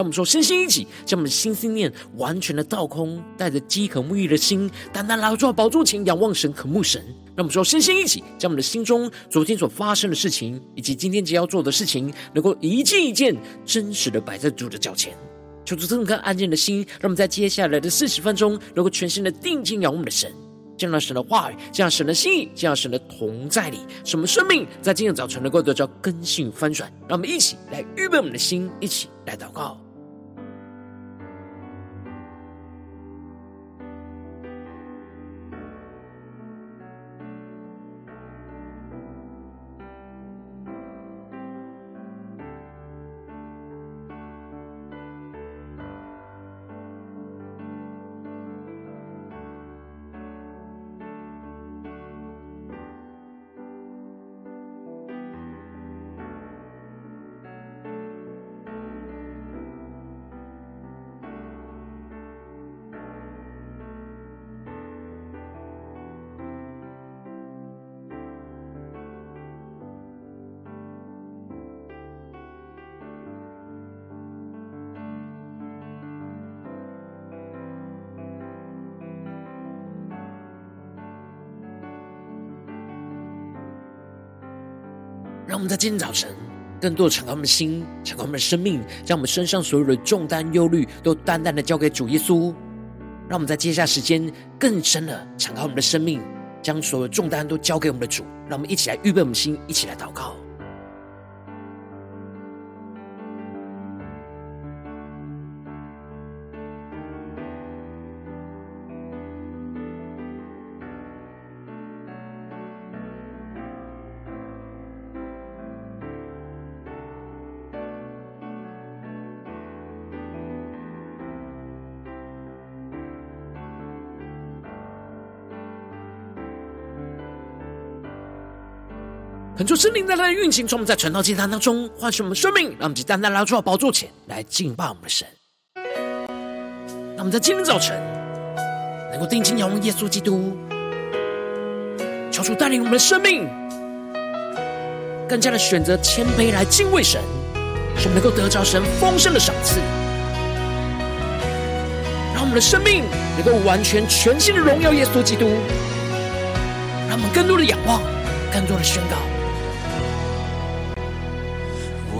让我们说，身心一起，将我们的心思念完全的倒空，带着饥渴沐浴的心，单单来到宝座前，仰望神，渴慕神。让我们说，身心一起，将我们的心中昨天所发生的事情，以及今天即将要做的事情，能够一件一件真实的摆在主的脚前。求主这颗安静的心，让我们在接下来的四十分钟，能够全心的定睛仰望我们的神。见到神的话语，见到神的心意，见到神的同在里，使我们生命在今天早晨能够得到更新翻转。让我们一起来预备我们的心，一起来祷告。让我们在今天早晨，更多的敞开我们的心，敞开我们的生命，将我们身上所有的重担、忧虑，都淡淡的交给主耶稣。让我们在接下来时间，更深的敞开我们的生命，将所有重担都交给我们的主。让我们一起来预备我们的心，一起来祷告。恳求圣灵在他的运行中，我们在传道祭坛当中唤醒我们生命，让我们去单单来到宝座前来敬拜我们的神。让我们在今天早晨能够定睛仰望耶稣基督，求主带领我们的生命更加的选择谦卑来敬畏神，使我们能够得着神丰盛的赏赐，让我们的生命能够完全全新的荣耀耶稣基督，让我们更多的仰望，更多的宣告。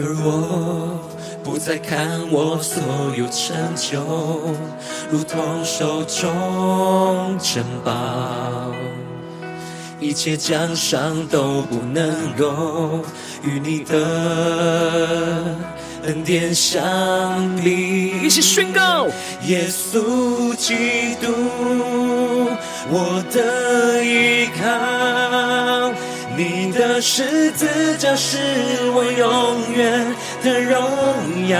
而我不再看我所有成就，如同手中珍宝，一切奖赏都不能够与你的恩典相比。一起宣告：耶稣基督，我的依靠。的十字架是我永远的荣耀，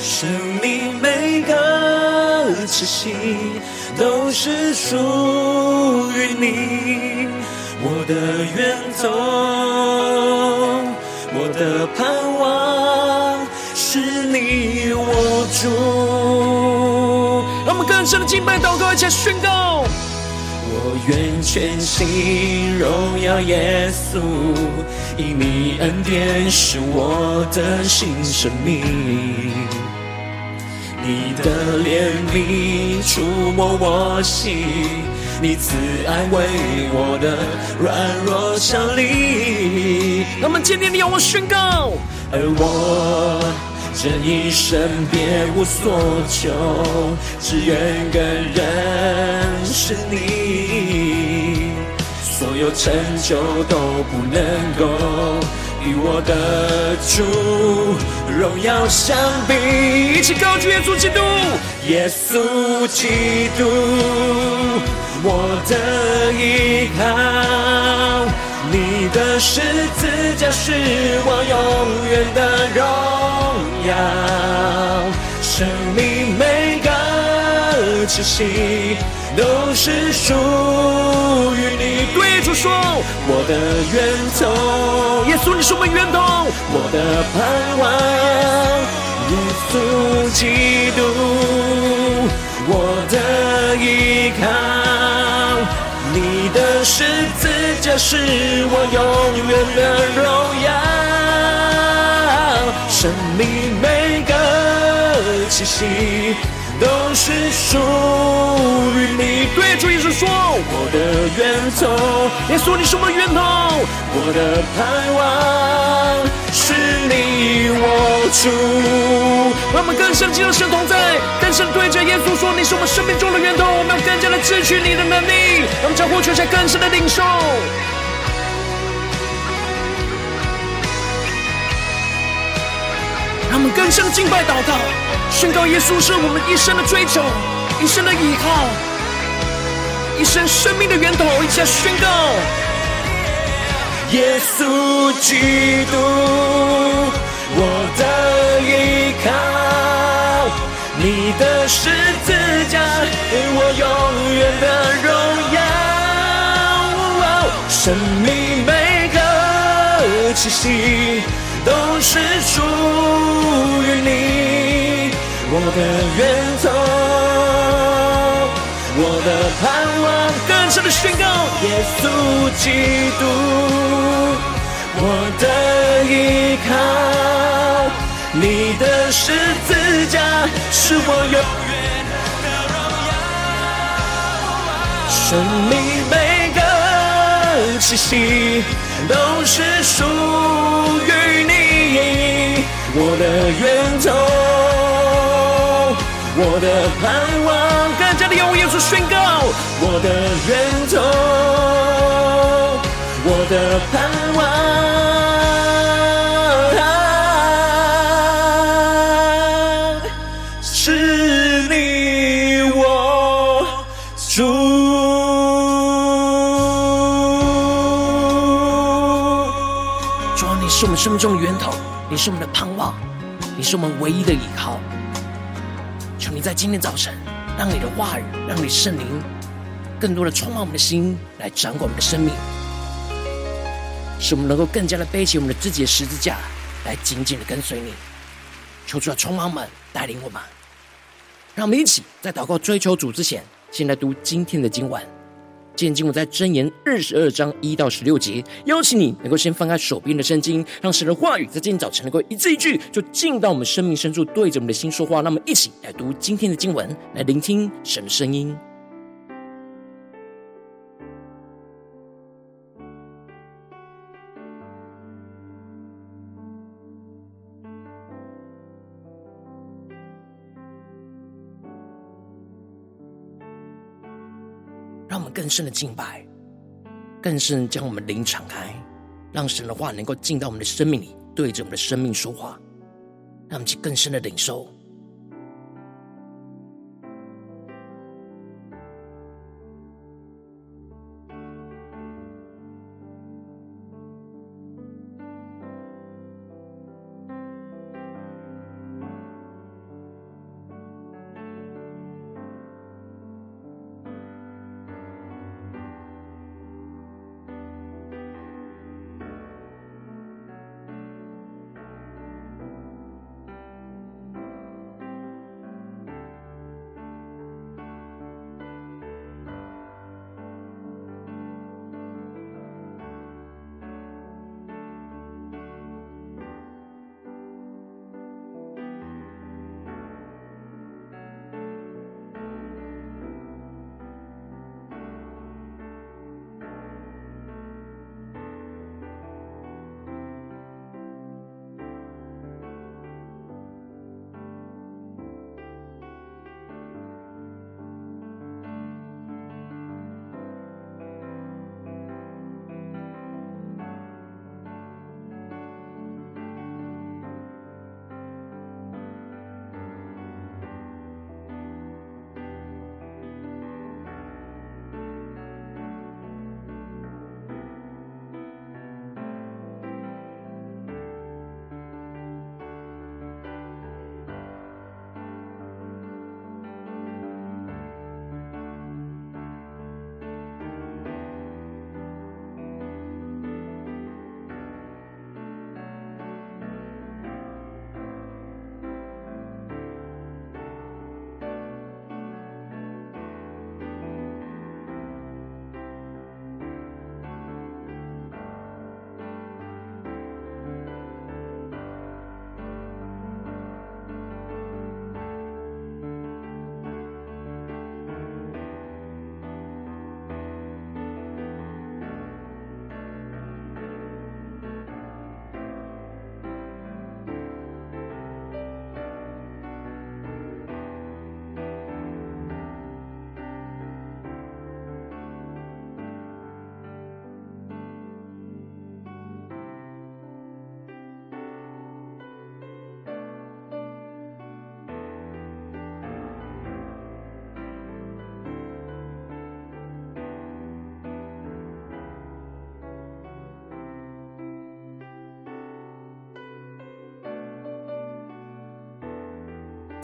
生命每个气息都是属于你，我的源头，我的盼望是你我主。让我们更深的敬拜祷告，一起宣告。我愿全心荣耀耶稣，因你恩典是我的新生命。你的怜悯触摸我心，你慈爱为我的软弱效力。那么坚定的要我宣告，而我。这一生别无所求，只愿更认识你。所有成就都不能够与我的主，荣耀相比。一起高举耶稣基督，耶稣基督，我的依靠。你的十字架是我永远的荣耀，生命每个气息都是属于你。对主说，我的源头，耶稣你是我们源头，我的盼望，耶稣基督，我的依靠。你的十字架是我永远的荣耀，生命息都是属于你。对主耶稣说，我的源头，耶稣你是我们源头，我的盼望是你我主。让我们更深进入神同在，更深对着耶稣说，你是我们生命中的源头，我们要更加的支取你的能力，让我们将呼求下更深的领受。更深敬拜祷告，宣告耶稣是我们一生的追求，一生的依靠，一生生命的源头。一起来宣告：耶稣基督，我的依靠，你的十字架给我永远的荣耀，生命每个气息。都是属于你，我的源头，我的盼望。更深的宣告，耶稣基督，我的依靠，你的十字架是我永远的荣耀，生命每个气息都是属于。我的源头，我的盼望，更加的用耶稣宣告。我的源头，我的盼望，是你我主。主，你是我们生命中。你是我们的盼望，你是我们唯一的依靠。求你在今天早晨，让你的话语，让你圣灵更多的充满我们的心，来掌管我们的生命，使我们能够更加的背起我们的自己的十字架，来紧紧的跟随你。求主的充满们带领我们，让我们一起在祷告追求主之前，先来读今天的经文。今天经文在箴言二十二章一到十六节，邀请你能够先翻开手边的圣经，让神的话语在今天早晨能够一字一句就进到我们生命深处，对着我们的心说话。那么，一起来读今天的经文，来聆听神的声音。更深的敬拜，更深将我们灵敞开，让神的话能够进到我们的生命里，对着我们的生命说话，让我们去更深的领受。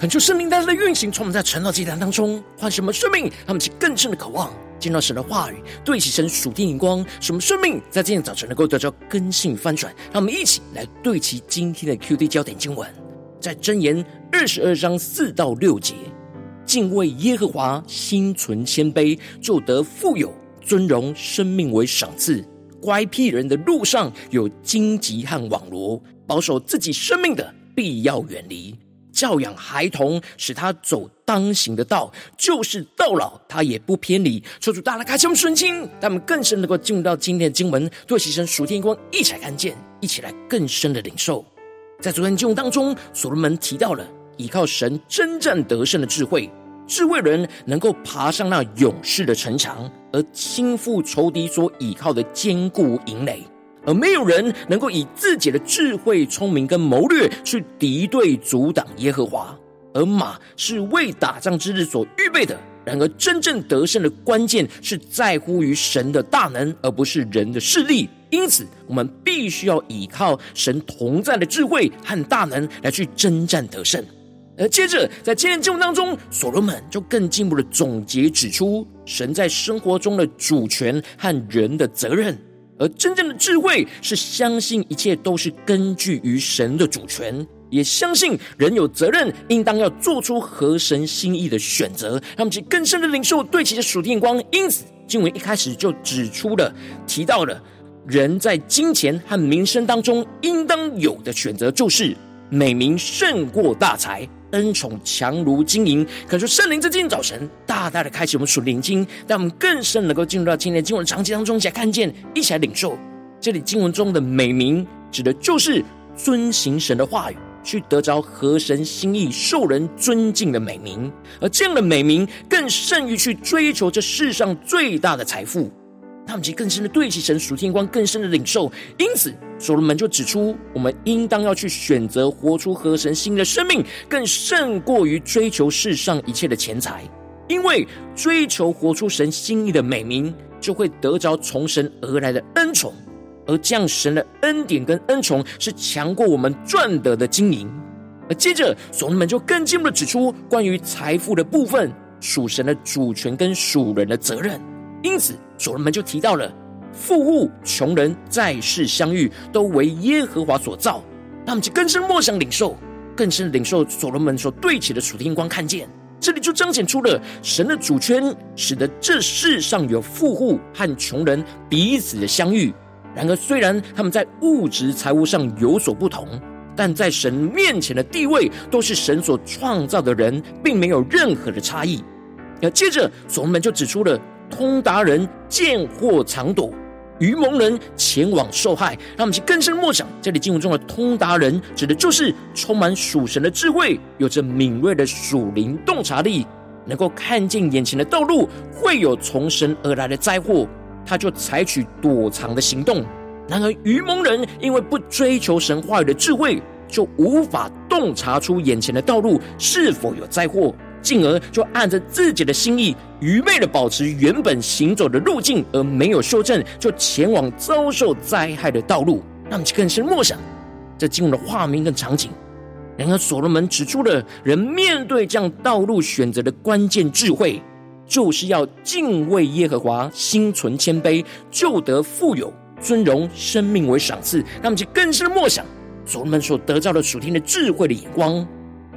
恳求圣灵带来的运行，充满在晨祷祭坛当中，唤醒我们生命，让我们起更深的渴望，见到神的话语，对齐神属天眼光，使我们生命在今天早晨能够得到更新翻转。让我们一起来对齐今天的 QD 焦点经文，在箴言二十二章四到六节：敬畏耶和华，心存谦卑，就得富有尊荣，生命为赏赐。乖僻人的路上有荆棘和网罗，保守自己生命的必要远离。教养孩童，使他走当行的道，就是到老他也不偏离。求主大大开启我们顺心，让我们更深能够进入到今天的经文，对齐神属天光一起来看见，一起来更深的领受。在昨天经文当中，所罗门提到了依靠神征战得胜的智慧，智慧人能够爬上那勇士的城墙，而倾覆仇敌所倚靠的坚固营垒。而没有人能够以自己的智慧、聪明跟谋略去敌对、阻挡耶和华。而马是为打仗之日所预备的。然而，真正得胜的关键是在乎于神的大能，而不是人的势力。因此，我们必须要依靠神同在的智慧和大能来去征战得胜。而接着，在今天经文当中，所罗门就更进一步的总结指出，神在生活中的主权和人的责任。而真正的智慧是相信一切都是根据于神的主权，也相信人有责任，应当要做出合神心意的选择，让我们去更深的领受对其的属天光。因此，经文一开始就指出了、提到了人在金钱和名声当中应当有的选择，就是美名胜过大财。恩宠强如金银，可是圣灵在今早晨大大的开启我们属灵经，让我们更深能够进入到今天经文场景当中，一起来看见，一起来领受。这里经文中的美名，指的就是遵行神的话语，去得着合神心意、受人尊敬的美名，而这样的美名，更胜于去追求这世上最大的财富。他们其更深的对齐神属天光，更深的领受。因此，所罗门就指出，我们应当要去选择活出合神心的生命，更胜过于追求世上一切的钱财。因为追求活出神心意的美名，就会得着从神而来的恩宠，而这样神的恩典跟恩宠是强过我们赚得的金银。而接着，所罗门就更进一步的指出，关于财富的部分，属神的主权跟属人的责任。因此，所罗门就提到了富户、穷人在世相遇，都为耶和华所造。他们就更深默想领受，更深领受所罗门所对起的楚天光，看见这里就彰显出了神的主权，使得这世上有富户和穷人彼此的相遇。然而，虽然他们在物质财物上有所不同，但在神面前的地位都是神所创造的人，并没有任何的差异。那接着，所罗门就指出了。通达人见祸藏躲，愚蒙人前往受害。让我们去更深默想，这里经文中的通达人，指的就是充满属神的智慧，有着敏锐的属灵洞察力，能够看见眼前的道路会有从神而来的灾祸，他就采取躲藏的行动。然而愚蒙人因为不追求神话语的智慧，就无法洞察出眼前的道路是否有灾祸。进而就按着自己的心意，愚昧的保持原本行走的路径，而没有修正，就前往遭受灾害的道路。那么，更深默想这经文的画面跟场景。然而，所罗门指出了人面对这样道路选择的关键智慧，就是要敬畏耶和华，心存谦卑，就得富有尊荣，生命为赏赐。那么，就更深默想所罗门所得到的属天的智慧的眼光。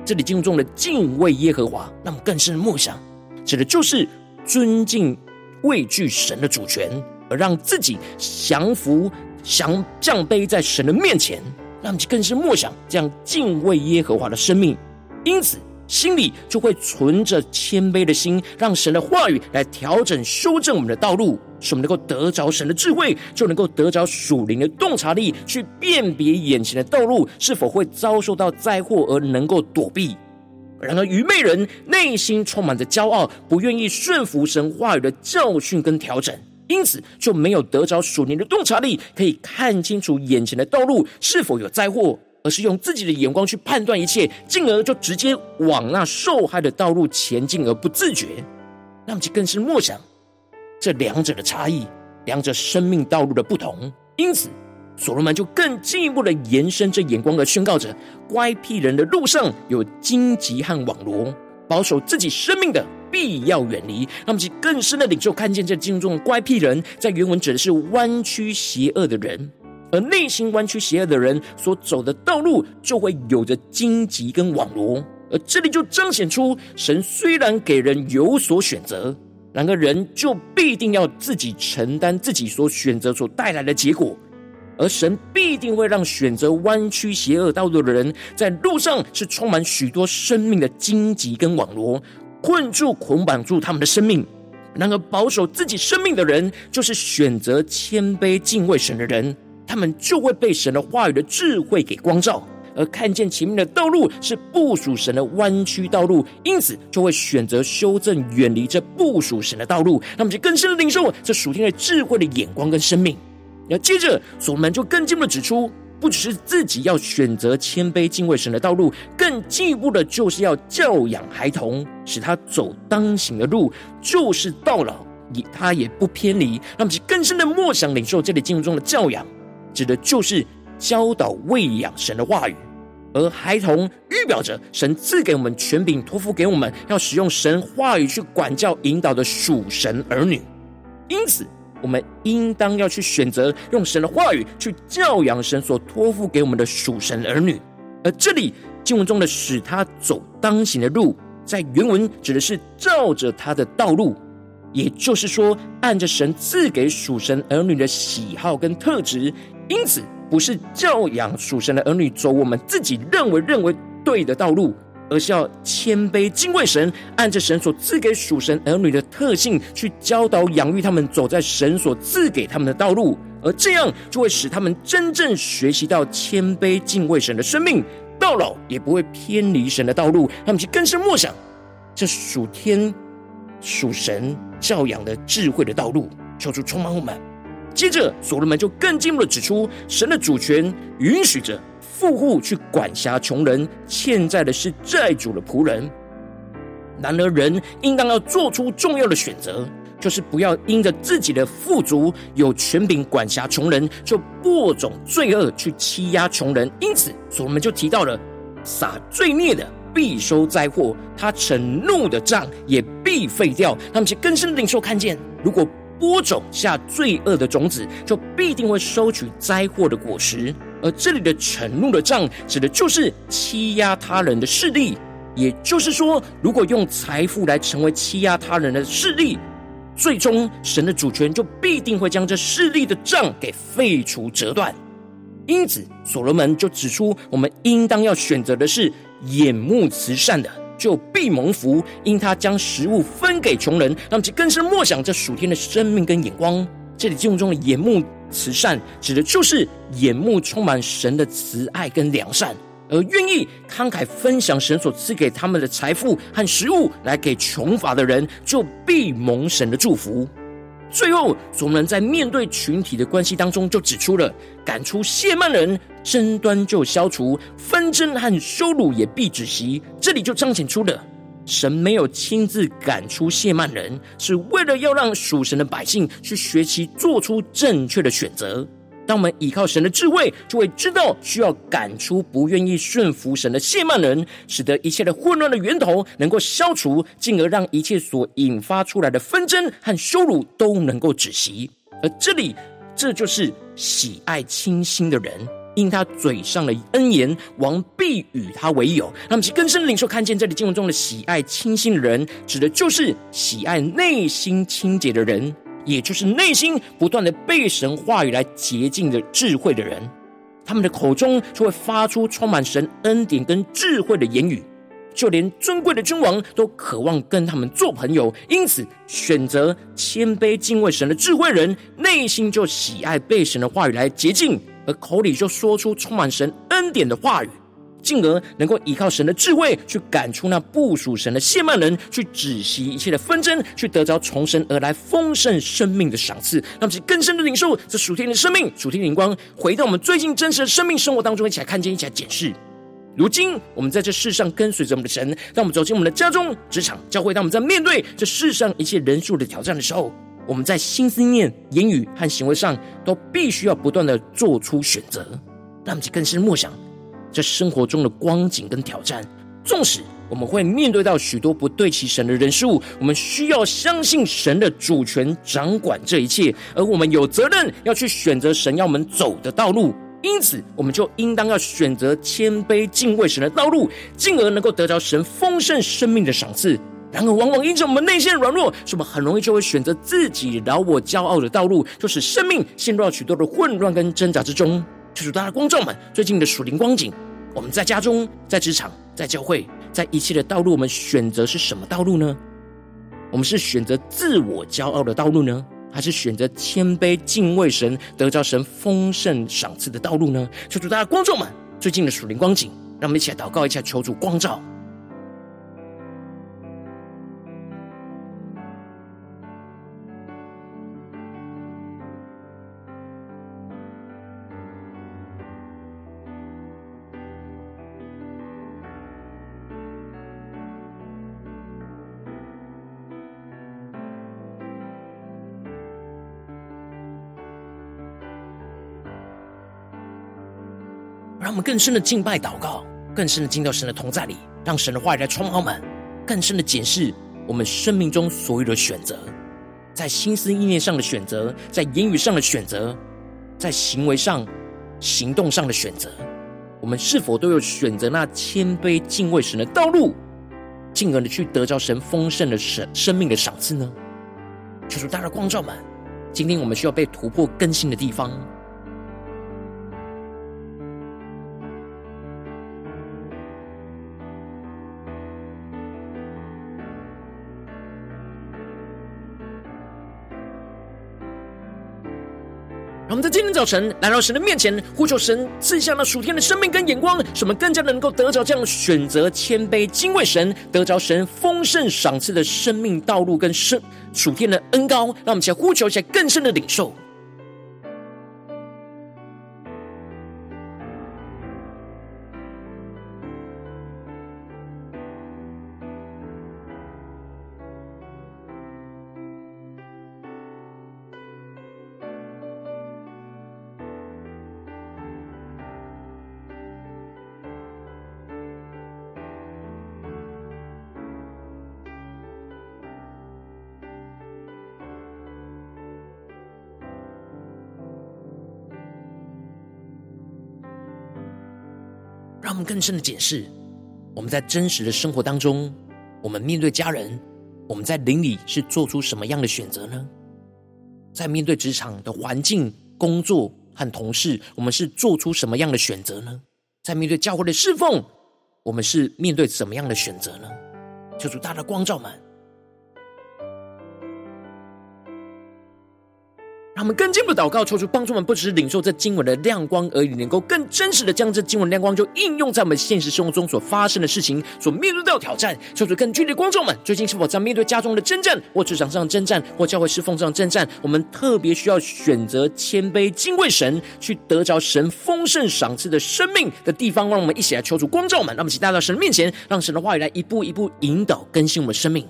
这里经文中的敬畏耶和华，那么更深的默想，指的就是尊敬、畏惧神的主权，而让自己降服、降降卑在神的面前，那么就更深默想这样敬畏耶和华的生命。因此，心里就会存着谦卑的心，让神的话语来调整、修正我们的道路。使我们能够得着神的智慧，就能够得着属灵的洞察力，去辨别眼前的道路是否会遭受到灾祸，而能够躲避。然而，愚昧人内心充满着骄傲，不愿意顺服神话语的教训跟调整，因此就没有得着属灵的洞察力，可以看清楚眼前的道路是否有灾祸，而是用自己的眼光去判断一切，进而就直接往那受害的道路前进，而不自觉。那么，就更是默想。这两者的差异，两者生命道路的不同，因此所罗门就更进一步的延伸这眼光而宣告着：乖僻人的路上有荆棘和网罗，保守自己生命的必要远离。那么，其更深的领受看见这经中乖僻人，在原文指的是弯曲邪恶的人，而内心弯曲邪恶的人所走的道路，就会有着荆棘跟网罗。而这里就彰显出，神虽然给人有所选择，然而人就必定要自己承担自己所选择所带来的结果。而神必定会让选择弯曲邪恶道路的人，在路上是充满许多生命的荆棘跟网罗，困住、捆绑住他们的生命。然而保守自己生命的人，就是选择谦卑敬畏神的人，他们就会被神的话语的智慧给光照，而看见前面的道路是不属神的弯曲道路，因此就会选择修正、远离这不属神的道路。那么就更深的领受这属天的智慧的眼光跟生命。那接着，所罗门就更进一步的指出，不只是自己要选择谦卑敬畏神的道路，更进一步的就是要教养孩童，使他走当行的路，就是到老也他也不偏离。那么，就更深的默想领受这里经文中的教养，指的就是教导喂养神的话语，而孩童预表着神赐给我们权柄，托付给我们要使用神话语去管教引导的属神儿女，因此。我们应当要去选择用神的话语去教养神所托付给我们的属神儿女，而这里经文中的使他走当行的路，在原文指的是照着他的道路，也就是说，按着神赐给属神儿女的喜好跟特质，因此不是教养属神的儿女走我们自己认为认为对的道路。而是要谦卑敬畏神，按着神所赐给属神儿女的特性去教导养育他们，走在神所赐给他们的道路，而这样就会使他们真正学习到谦卑敬畏神的生命，到老也不会偏离神的道路。他们去更深默想这属天属神教养的智慧的道路，求主充满我们。接着，所罗门就更进一步的指出，神的主权允许着。富户去管辖穷人，欠债的是债主的仆人。然而，人应当要做出重要的选择，就是不要因着自己的富足有权柄管辖穷人，就播种罪恶去欺压穷人。因此，所罗门就提到了撒罪孽的必收灾祸，他盛怒的杖也必废掉。他们去更深的领受看见，如果播种下罪恶的种子，就必定会收取灾祸的果实。而这里的盛怒的杖，指的就是欺压他人的势力。也就是说，如果用财富来成为欺压他人的势力，最终神的主权就必定会将这势力的杖给废除折断。因此，所罗门就指出，我们应当要选择的是眼目慈善的，就必蒙福，因他将食物分给穷人，让其更深默想这属天的生命跟眼光。这里经文中的眼目慈善，指的就是眼目充满神的慈爱跟良善，而愿意慷慨分享神所赐给他们的财富和食物，来给穷乏的人，就必蒙神的祝福。最后，所罗门在面对群体的关系当中，就指出了赶出谢曼人，争端就消除，纷争和羞辱也必止息。这里就彰显出了。神没有亲自赶出谢曼人，是为了要让属神的百姓去学习做出正确的选择。当我们依靠神的智慧，就会知道需要赶出不愿意顺服神的亵慢人，使得一切的混乱的源头能够消除，进而让一切所引发出来的纷争和羞辱都能够止息。而这里，这就是喜爱清心的人。因他嘴上的恩言，王必与他为友。那么，其更深的领受看见这里经文中的喜爱清心的人，指的就是喜爱内心清洁的人，也就是内心不断的被神话语来洁净的智慧的人。他们的口中就会发出充满神恩典跟智慧的言语，就连尊贵的君王都渴望跟他们做朋友。因此，选择谦卑敬畏神的智慧人，内心就喜爱被神的话语来洁净。而口里就说出充满神恩典的话语，进而能够依靠神的智慧去赶出那不属神的亵慢人，去止息一切的纷争，去得着从神而来丰盛生命的赏赐。让我们更深的领受这属天的生命、属天的灵光，回到我们最近真实的生命生活当中，一起来看见，一起来检视。如今我们在这世上跟随着我们的神，当我们走进我们的家中、职场、教会，当我们在面对这世上一切人数的挑战的时候，我们在心思念、言语和行为上，都必须要不断的做出选择。让我们更深默想，在生活中的光景跟挑战，纵使我们会面对到许多不对齐神的人事物，我们需要相信神的主权掌管这一切，而我们有责任要去选择神要我们走的道路。因此，我们就应当要选择谦卑敬畏神的道路，进而能够得着神丰盛生命的赏赐。然而，往往因着我们内心软弱，所以我们很容易就会选择自己饶我骄傲的道路，就使生命陷入到许多的混乱跟挣扎之中。求主大家光照们，最近的属灵光景，我们在家中、在职场、在教会，在一切的道路，我们选择是什么道路呢？我们是选择自我骄傲的道路呢，还是选择谦卑敬畏神、得着神丰盛赏赐的道路呢？求主大家光照们，最近的属灵光景，让我们一起来祷告一下，求主光照。让我们更深的敬拜祷告，更深的进到神的同在里，让神的话语来充满我们，更深的检视我们生命中所有的选择，在心思意念上的选择，在言语上的选择，在行为上、行动上的选择，我们是否都有选择那谦卑敬畏神的道路，进而的去得着神丰盛的神生命的赏赐呢？求主大家光照们，今天我们需要被突破更新的地方。神来到神的面前，呼求神赐下那属天的生命跟眼光，使我们更加能够得着这样选择谦卑敬畏神，得着神丰盛赏赐的生命道路跟生属天的恩高。让我们一起来呼求，一下更深的领受。他们更深的解释，我们在真实的生活当中，我们面对家人，我们在邻里是做出什么样的选择呢？在面对职场的环境、工作和同事，我们是做出什么样的选择呢？在面对教会的侍奉，我们是面对怎么样的选择呢？求主大大的光照们。我们更进一步祷告，求主帮助我们，不只是领受这经文的亮光而已，能够更真实的将这经文亮光就应用在我们现实生活中所发生的事情，所面对到的挑战。求主更具体的观众们，最近是否在面对家中的征战，或职场上的征战，或教会侍奉上的征战？我们特别需要选择谦卑敬畏神，去得着神丰盛赏赐的生命的地方。让我们一起来求主光照们，让我们一起带到神面前，让神的话语来一步一步引导更新我们生命。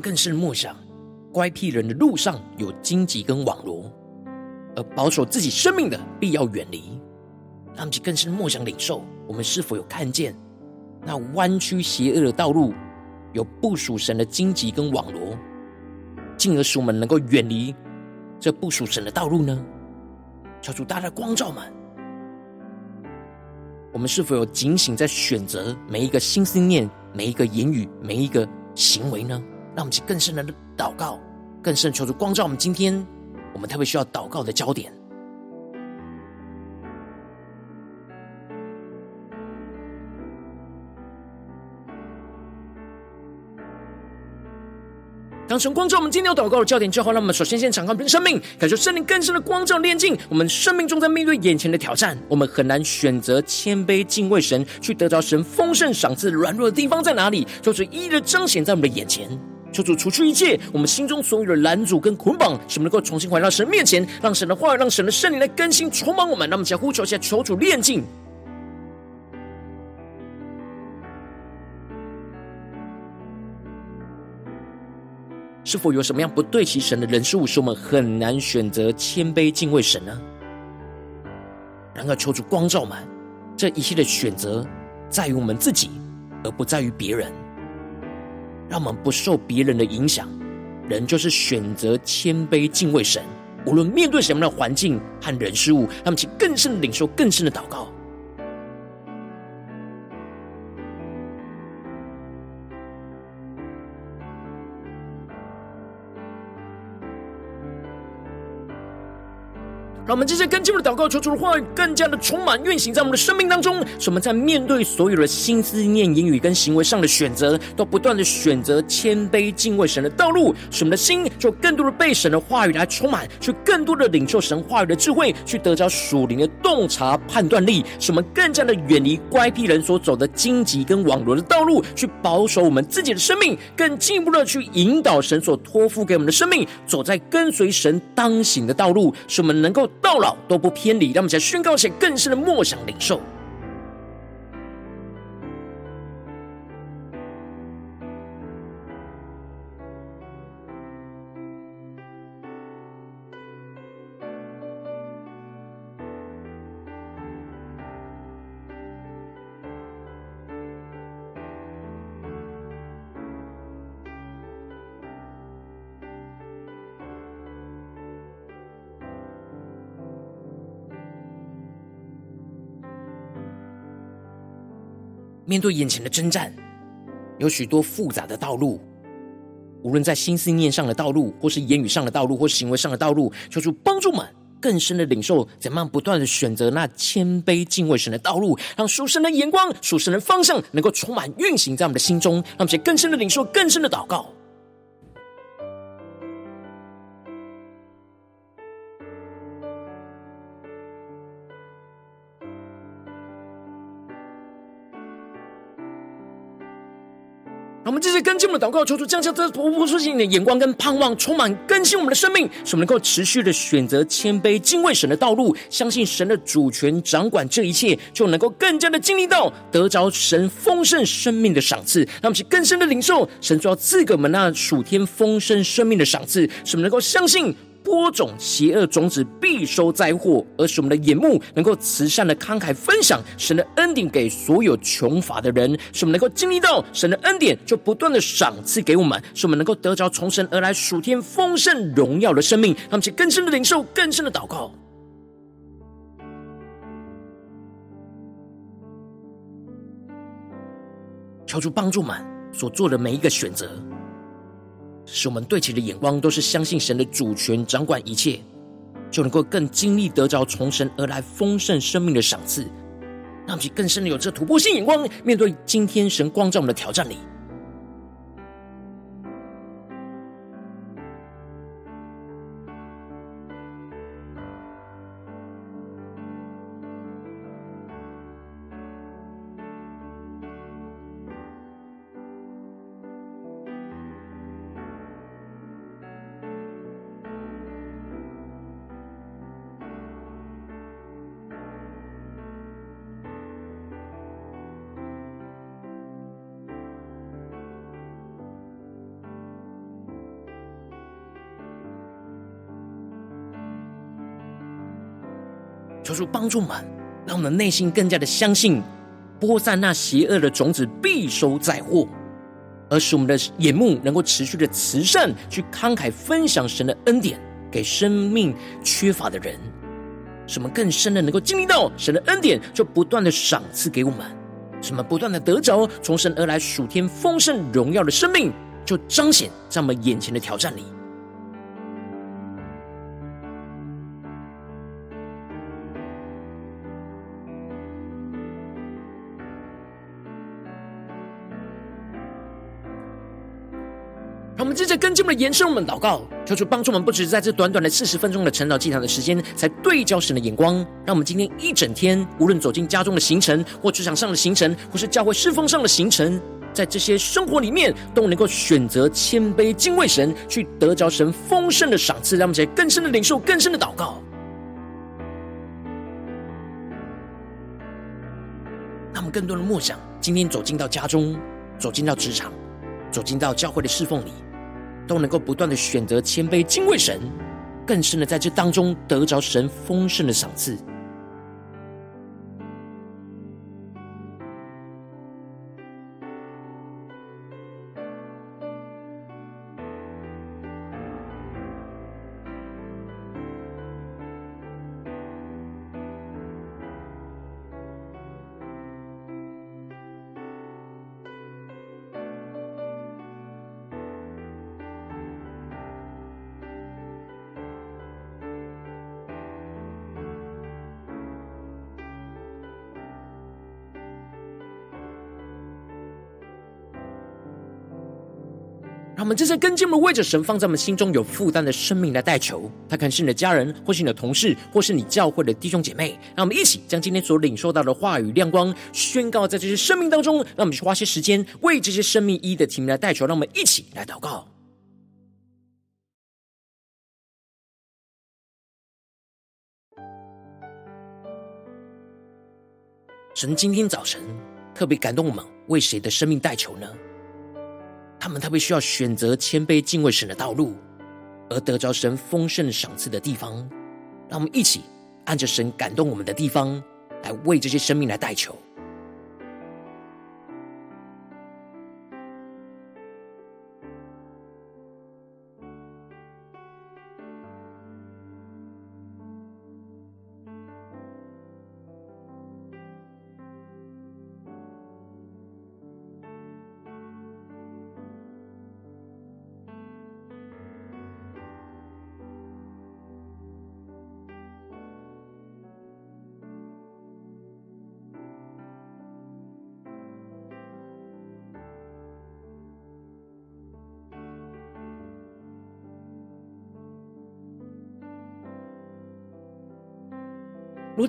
更深默想，乖僻人的路上有荆棘跟网罗，而保守自己生命的必要远离。让我们更深默想领受，我们是否有看见那弯曲邪恶的道路，有不属神的荆棘跟网罗，进而使我们能够远离这不属神的道路呢？求主大大光照们，我们是否有警醒在选择每一个心思念、每一个言语、每一个行为呢？让我们去更深的祷告，更深求主光照我们。今天我们特别需要祷告的焦点。当成光照我们今天要祷告的焦点之后，让我们首先先敞开我们的生命，感受圣灵更深的光照炼净。我们生命中在面对眼前的挑战，我们很难选择谦卑敬畏神，去得着神丰盛赏赐。软弱的地方在哪里？就是一一的彰显在我们的眼前。求主除去一切我们心中所有的拦阻跟捆绑，使我们能够重新回到神面前，让神的话，让神的圣灵来更新充满我们。让我们先呼求一下，求主炼净。是否有什么样不对齐神的人事物，使我们很难选择谦卑敬畏神呢？然而，求主光照们，这一切的选择在于我们自己，而不在于别人。让我们不受别人的影响，人就是选择谦卑敬畏神，无论面对什么样的环境和人事物，让我们去更深的领受，更深的祷告。让我们这些更进入的祷告，求主的话语更加的充满运行在我们的生命当中，使我们在面对所有的心思念、言语跟行为上的选择，都不断的选择谦卑敬畏神的道路，使我们的心就更多的被神的话语来充满，去更多的领受神话语的智慧，去得着属灵的洞察判断力，使我们更加的远离乖僻人所走的荆棘跟网罗的道路，去保守我们自己的生命，更进一步的去引导神所托付给我们的生命，走在跟随神当行的道路，使我们能够。到老都不偏离，让我们在宣告，些更深的默想领受。面对眼前的征战，有许多复杂的道路，无论在心思念上的道路，或是言语上的道路，或行为上的道路，求主帮助们更深的领受，怎么样不断的选择那谦卑敬畏神的道路，让属神的眼光、属神的方向能够充满运行在我们的心中，让我们更深的领受、更深的祷告。们继续跟进我们的祷告，求主降下这突破性性的眼光跟盼望，充满更新我们的生命，使我们能够持续的选择谦卑敬畏神的道路，相信神的主权掌管这一切，就能够更加的经历到得着神丰盛生命的赏赐。让我们更深的领受神主要赐给我们那属天丰盛生命的赏赐，使我们能够相信。播种邪恶种子必收灾祸，而使我们的眼目能够慈善的慷慨分享神的恩典给所有穷乏的人，使我们能够经历到神的恩典，就不断的赏赐给我们，使我们能够得着从神而来属天丰盛荣耀的生命，让我们去更深的领受，更深的祷告，求主帮助们所做的每一个选择。使我们对齐的眼光都是相信神的主权掌管一切，就能够更经历得着从神而来丰盛生命的赏赐，让我们更深的有这突破性眼光，面对今天神光照我们的挑战里。主帮助我们，让我们内心更加的相信，播散那邪恶的种子必收灾祸，而使我们的眼目能够持续的慈善，去慷慨分享神的恩典给生命缺乏的人，使我们更深的能够经历到神的恩典，就不断的赏赐给我们，使我们不断的得着从神而来属天丰盛荣耀的生命，就彰显在我们眼前的挑战里。让我们接着跟进我们的延伸，我们祷告，求主帮助我们，不只是在这短短的四十分钟的晨祷祭坛的时间，才对焦神的眼光。让我们今天一整天，无论走进家中的行程，或职场上的行程，或是教会侍奉上的行程，在这些生活里面，都能够选择谦卑敬畏神，去得着神丰盛的赏赐。让我们在更深的领受，更深的祷告。让我们更多的默想，今天走进到家中，走进到职场，走进到教会的侍奉里。都能够不断的选择谦卑敬畏神，更深的在这当中得着神丰盛的赏赐。我们这些跟进我们为着神放在我们心中有负担的生命来代求，他可能是你的家人，或是你的同事，或是你教会的弟兄姐妹。让我们一起将今天所领受到的话语亮光宣告在这些生命当中。让我们去花些时间为这些生命一的题目来代求。让我们一起来祷告。神今天早晨特别感动我们，为谁的生命代求呢？他们特别需要选择谦卑敬畏神的道路，而得着神丰盛赏赐的地方。让我们一起按着神感动我们的地方，来为这些生命来代求。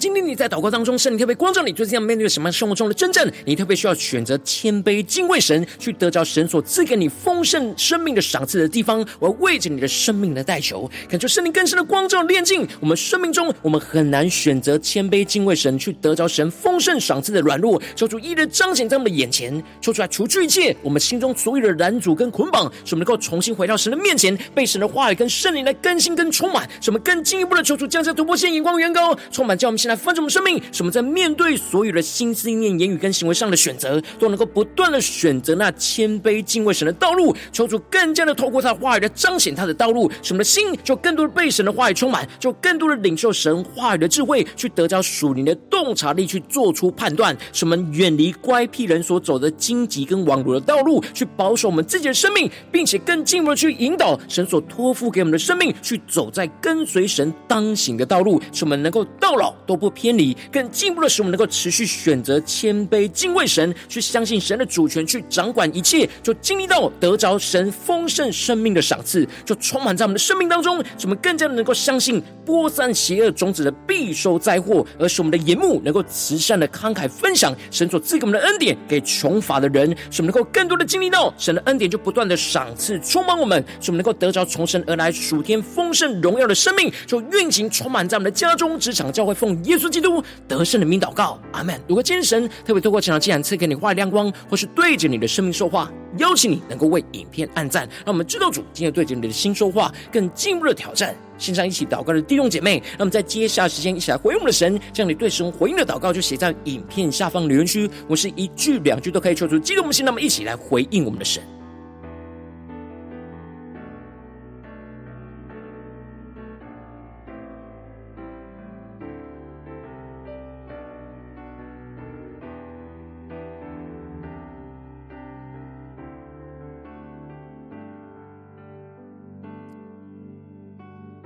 如果今天你在祷告当中，圣灵特别光照你，最近要面对什么生活中的真正，你特别需要选择谦卑敬畏神，去得着神所赐给你丰盛生命的赏赐的地方，我要为着你的生命来代求，恳求圣灵更深的光照炼净我们生命中，我们很难选择谦卑敬畏神，去得着神丰盛赏赐的软弱，求主一日彰显在我们的眼前，求出来除去一切我们心中所有的拦阻跟捆绑，使我们能够重新回到神的面前，被神的话语跟圣灵来更新跟充满，使我们更进一步的求主降下突破线眼光远高，充满叫我们。现在分我们生命，什么在面对所有的心思意念、言语跟行为上的选择，都能够不断的选择那谦卑敬畏神的道路，求主更加的透过他话语来彰显他的道路，什么的心就更多的被神的话语充满，就更多的领受神话语的智慧，去得着属灵的洞察力，去做出判断，什么远离乖僻人所走的荆棘跟网罗的道路，去保守我们自己的生命，并且更进一步的去引导神所托付给我们的生命，去走在跟随神当行的道路，使我们能够到老都不偏离，更进一步的使我们能够持续选择谦卑敬畏神，去相信神的主权，去掌管一切，就经历到得着神丰盛生命的赏赐，就充满在我们的生命当中，使我们更加的能够相信播散邪恶种子的必受灾祸，而使我们的眼目能够慈善的慷慨分享神所赐给我们的恩典给穷乏的人，使我们能够更多的经历到神的恩典，就不断的赏赐充满我们，使我们能够得着从神而来属天丰盛荣耀的生命，就运行充满在我们的家中、职场、教会，奉耶稣基都得胜的名祷告，阿门。如果今天神特别透过这场祭坛赐给你话语亮光，或是对着你的生命说话，邀请你能够为影片按赞，让我们知道主今天对着你的心说话，更进一步的挑战。线上一起祷告的弟兄姐妹，让我们在接下来时间一起来回应我们的神，将你对神回应的祷告就写在影片下方留言区，我是一句两句都可以求出激动我们心，那么一起来回应我们的神。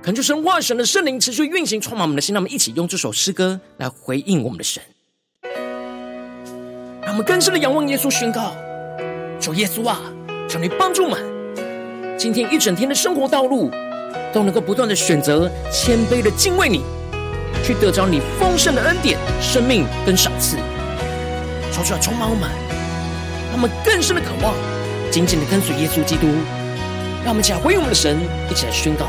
恳求神话神的圣灵持续运行，充满我们的心。让我们一起用这首诗歌来回应我们的神。让我们更深的仰望耶稣，宣告：主耶稣啊，求你帮助我们，今天一整天的生活道路，都能够不断的选择谦卑的敬畏你，去得着你丰盛的恩典、生命跟赏赐。求主来充满我们，让我们更深的渴望，紧紧的跟随耶稣基督。让我们一起来回应我们的神，一起来宣告。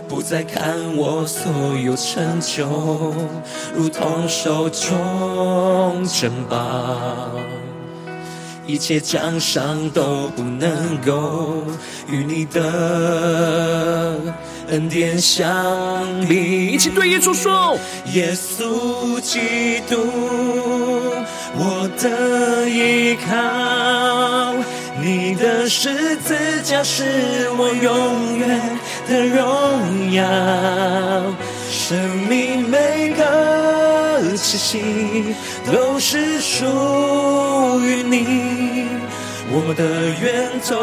不再看我所有成就，如同手中珍宝。一切奖赏都不能够与你的恩典相比。一起对耶稣说：耶稣基督，我的依靠，你的十字架是我永远的荣耀，生命每个气息都是属于你，我的源头，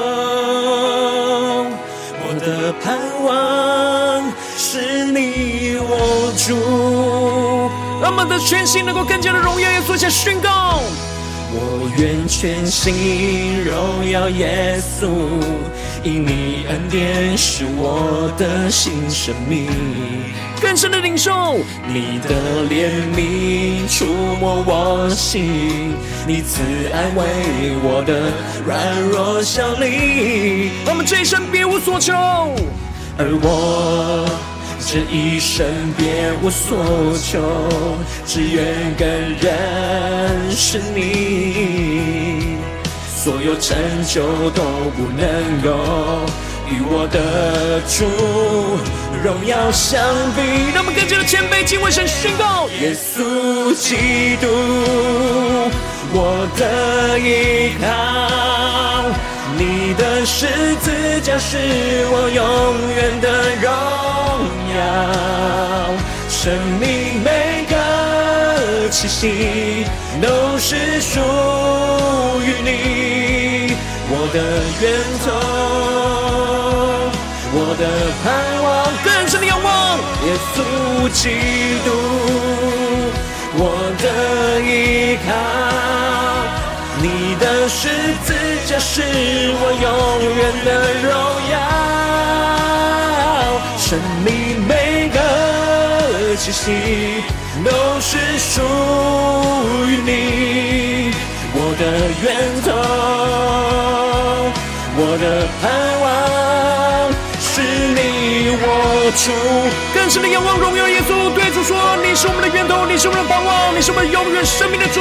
我的盼望是你我主。让我们的全心能够更加的荣耀，也做下宣告。我愿全心荣耀耶稣，因你恩典是我的新生命。更深的领受，你的怜悯触摸我心，你慈爱为我的软弱效力。我们这一生别无所求，而我这一生别无所求，只愿更认识你，所有成就都不能够。与我的主荣耀相比，让我们更加的谦卑敬畏神，宣告：耶稣基督，我的依靠，你的十字架是我永远的荣耀，生命每个气息都是属于你，我的源头。我的盼望更深的仰望，耶稣基督，我的依靠，你的十字架是我永远的荣耀，生命气息都是属于你，我的源头，我的盼望。是你我主，更深的仰望荣耀耶稣，对主说：你是我们的源头，你是我们的盼望，你是我们永远生命的主。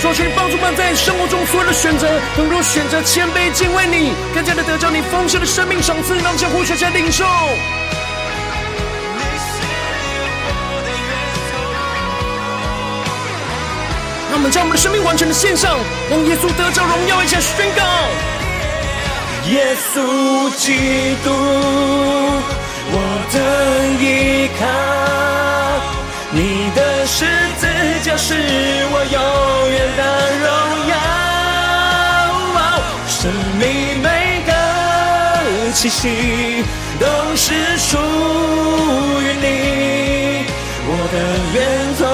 求你帮助我们在生活中所有的选择，能够选择谦卑敬畏你，更加的得着你丰盛的生命赏赐，让我们呼求下领受。我们将我们的生命完全的献上，让耶稣得着荣耀，一起宣告。耶稣基督，我的依靠，你的十字架是我永远的荣耀，生命每个气息都是属于你，我的源头，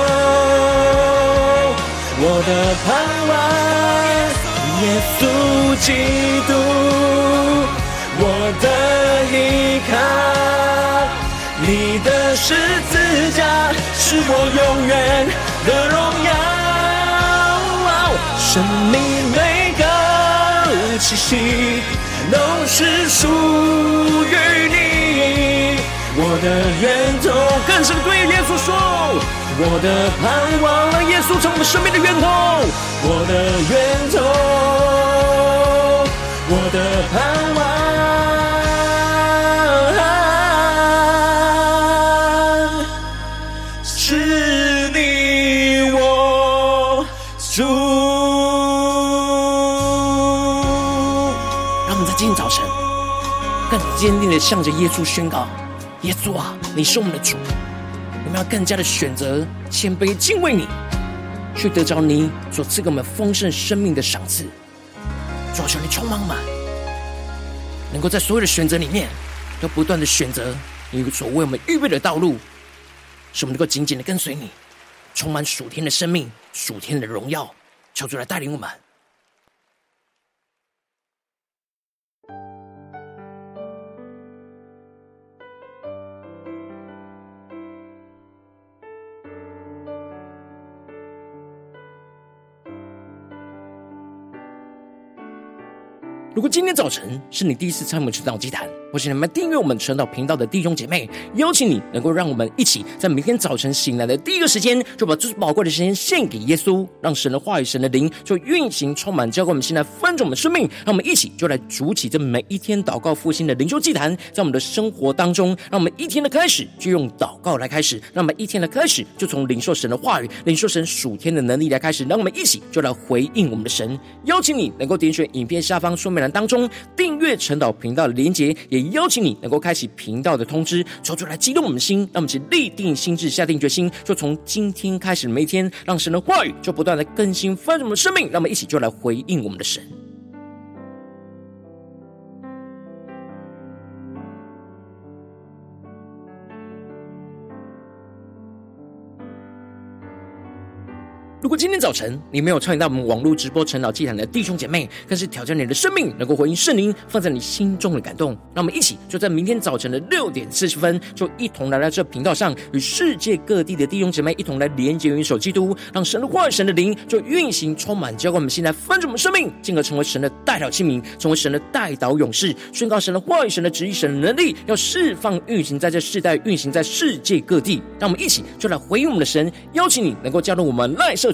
我的盼望。耶稣基督，我的依靠，你的十字架是我永远的荣耀，生命每个气息都是属于你，我的源头更深对耶稣说。我的盼望，让耶稣成为我们生命的源头。我的源头，我的盼望，是你我主。让我们在今天早晨更坚定的向着耶稣宣告：耶稣啊，你是我们的主。我们要更加的选择谦卑敬畏你，去得着你所赐给我们丰盛生命的赏赐。主，求你充满我们，能够在所有的选择里面，都不断的选择你所为我们预备的道路，使我们能够紧紧的跟随你，充满属天的生命、属天的荣耀。求主来带领我们。如果今天早晨是你第一次参与晨祷祭坛，或是你们订阅我们晨祷频道的弟兄姐妹，邀请你能够让我们一起在每天早晨醒来的第一个时间，就把最宝贵的时间献给耶稣，让神的话语、神的灵就运行充满，交给我们现在翻转我们的生命。让我们一起就来筑起这每一天祷告复兴的灵修祭坛，在我们的生活当中，让我们一天的开始就用祷告来开始，让我们一天的开始就从领受神的话语、领受神属天的能力来开始，让我们一起就来回应我们的神。邀请你能够点选影片下方说明栏当中订阅晨祷频道的连结，也邀请你能够开启频道的通知，说出来激动我们的心，让我们一起立定心智，下定决心，就从今天开始每一天，让神的话语就不断的更新翻转我们的生命，让我们一起就来回应我们的神。如果今天早晨你没有参与到我们网络直播晨祷祭坛的弟兄姐妹，更是挑战你的生命，能够回应圣灵放在你心中的感动。让我们一起就在明天早晨的六点四十分，就一同来到这频道上，与世界各地的弟兄姐妹一同来连接、元首基督，让神的话语、神的灵就运行充满，交给我们现在翻转我们生命，进而成为神的代祷器皿，成为神的代祷勇士，宣告神的话语、神的旨意、神的能力，要释放运行在这世代，运行在世界各地。让我们一起就来回应我们的神，邀请你能够加入我们赖社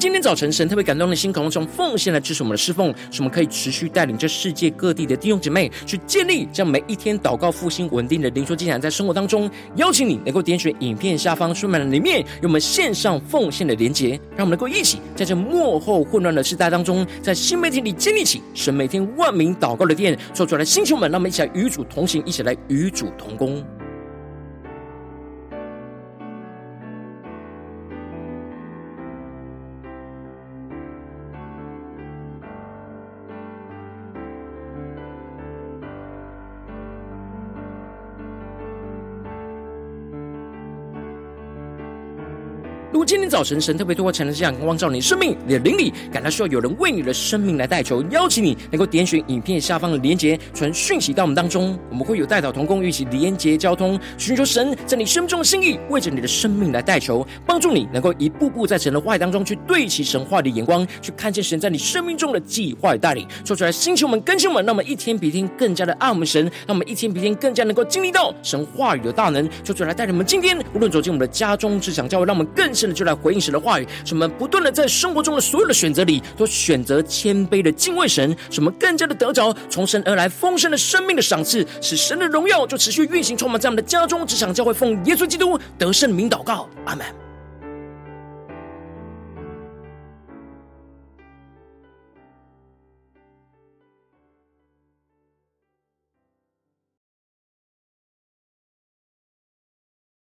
今天早晨神特别感动的心，渴望从奉献来支持我们的侍奉，使我们可以持续带领这世界各地的弟兄姐妹去建立这样每一天祷告复兴稳定的灵修祭坛，在生活当中，邀请你能够点选影片下方说明栏里面有我们线上奉献的连结，让我们能够一起在这幕后混乱的时代当中，在新媒体里建立起神每天万名祷告的殿，说出来星球们，让我们一起来与主同行，一起来与主同工。今天早晨神特别透过晨祷光照你生命，你的灵里感到需要有人为你的生命来代求，邀请你能够点选影片下方的连结，传讯息到我们当中，我们会有代祷同工，一起连结交通，寻求神在你生命中的心意，为着你的生命来代求，帮助你能够一步步在神的话语当中去对齐神话的眼光，去看见神在你生命中的计划与带领。说出来，星球们、更新们，让我们一天比一天更加的爱我们神，让我们一天比一天更加能够经历到神话语的大能。说出来，带领我们今天无论走进我们的家中、职场、教会，让我们更。深的就来回应神的话语，使我们不断的在生活中的所有的选择里，都选择谦卑的敬畏神，使我们更加的得着从神而来丰盛的生命的赏赐，使神的荣耀就持续运行，充满在我们的家中、职场、教会，奉耶稣基督得胜名祷告，阿门。